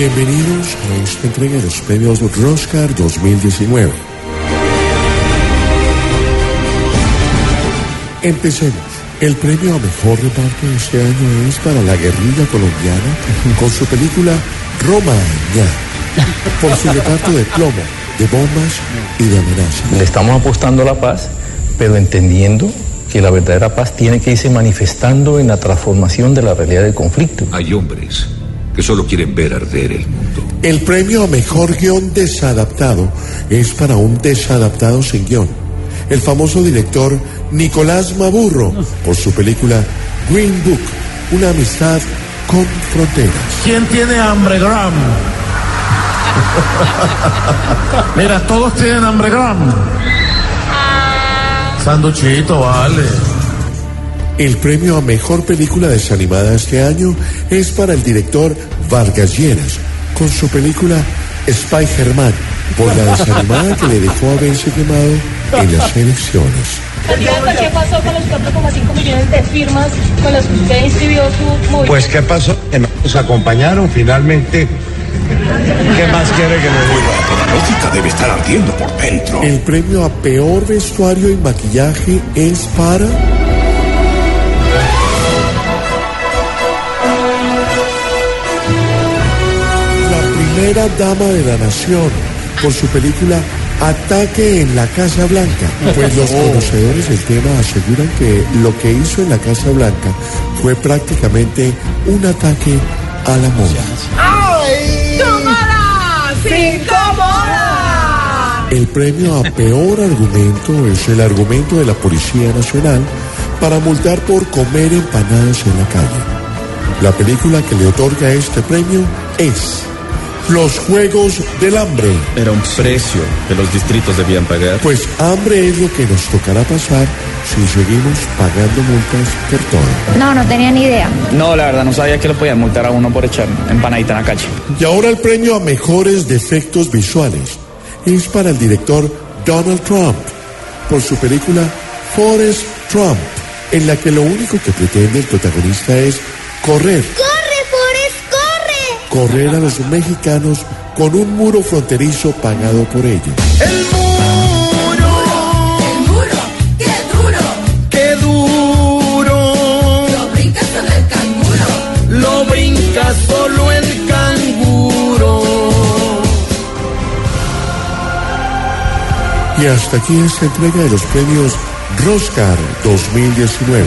Bienvenidos a esta entrega de los premios Roscar 2019. Empecemos. El premio a mejor reparto de este año es para la guerrilla colombiana con su película Roma por su reparto de plomo, de bombas y de amenazas. Le estamos apostando a la paz, pero entendiendo que la verdadera paz tiene que irse manifestando en la transformación de la realidad del conflicto. Hay hombres que solo quieren ver arder el mundo. El premio a mejor guion desadaptado es para un desadaptado sin guion. El famoso director Nicolás Maburro por su película Green Book, una amistad con fronteras. ¿Quién tiene hambre, Graham? Mira, todos tienen hambre, Graham. Sanduchito, vale. El premio a mejor película desanimada este año es para el director Vargas Lleras, con su película Spy Germán, por la desanimada que le dejó haberse quemado en las elecciones. ¿Qué pasó con los 4,5 millones de firmas con las que usted inscribió su movimiento? Pues, ¿qué pasó? Que nos acompañaron finalmente. ¿Qué más quiere que le diga? La lógica debe estar ardiendo por dentro. El premio a peor vestuario y maquillaje es para... primera dama de la nación por su película Ataque en la Casa Blanca. Pues los conocedores del tema aseguran que lo que hizo en la Casa Blanca fue prácticamente un ataque a la moda. ¡Cinco moda! El premio a peor argumento es el argumento de la Policía Nacional para multar por comer empanadas en la calle. La película que le otorga este premio es Los Juegos del Hambre. Era un precio que los distritos debían pagar. Pues hambre es lo que nos tocará pasar si seguimos pagando multas por todo. No, no tenía ni idea. No, la verdad, no sabía que lo podían multar a uno por echar empanadita en la calle. Y ahora el premio a mejores defectos visuales es para el director Donald Trump por su película Forrest Trump, en la que lo único que pretende el protagonista es correr. Correr a los mexicanos con un muro fronterizo pagado por ellos. El muro, ¡El muro! ¡Qué duro! qué duro, ¡Lo brincas con el canguro! lo brinca solo el canguro. Y hasta aquí esta entrega de los premios Roscar 2019.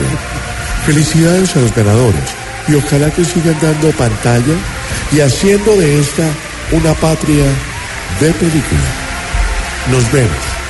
Felicidades a los ganadores y ojalá que sigan dando pantalla y haciendo de esta una patria de película. Nos vemos.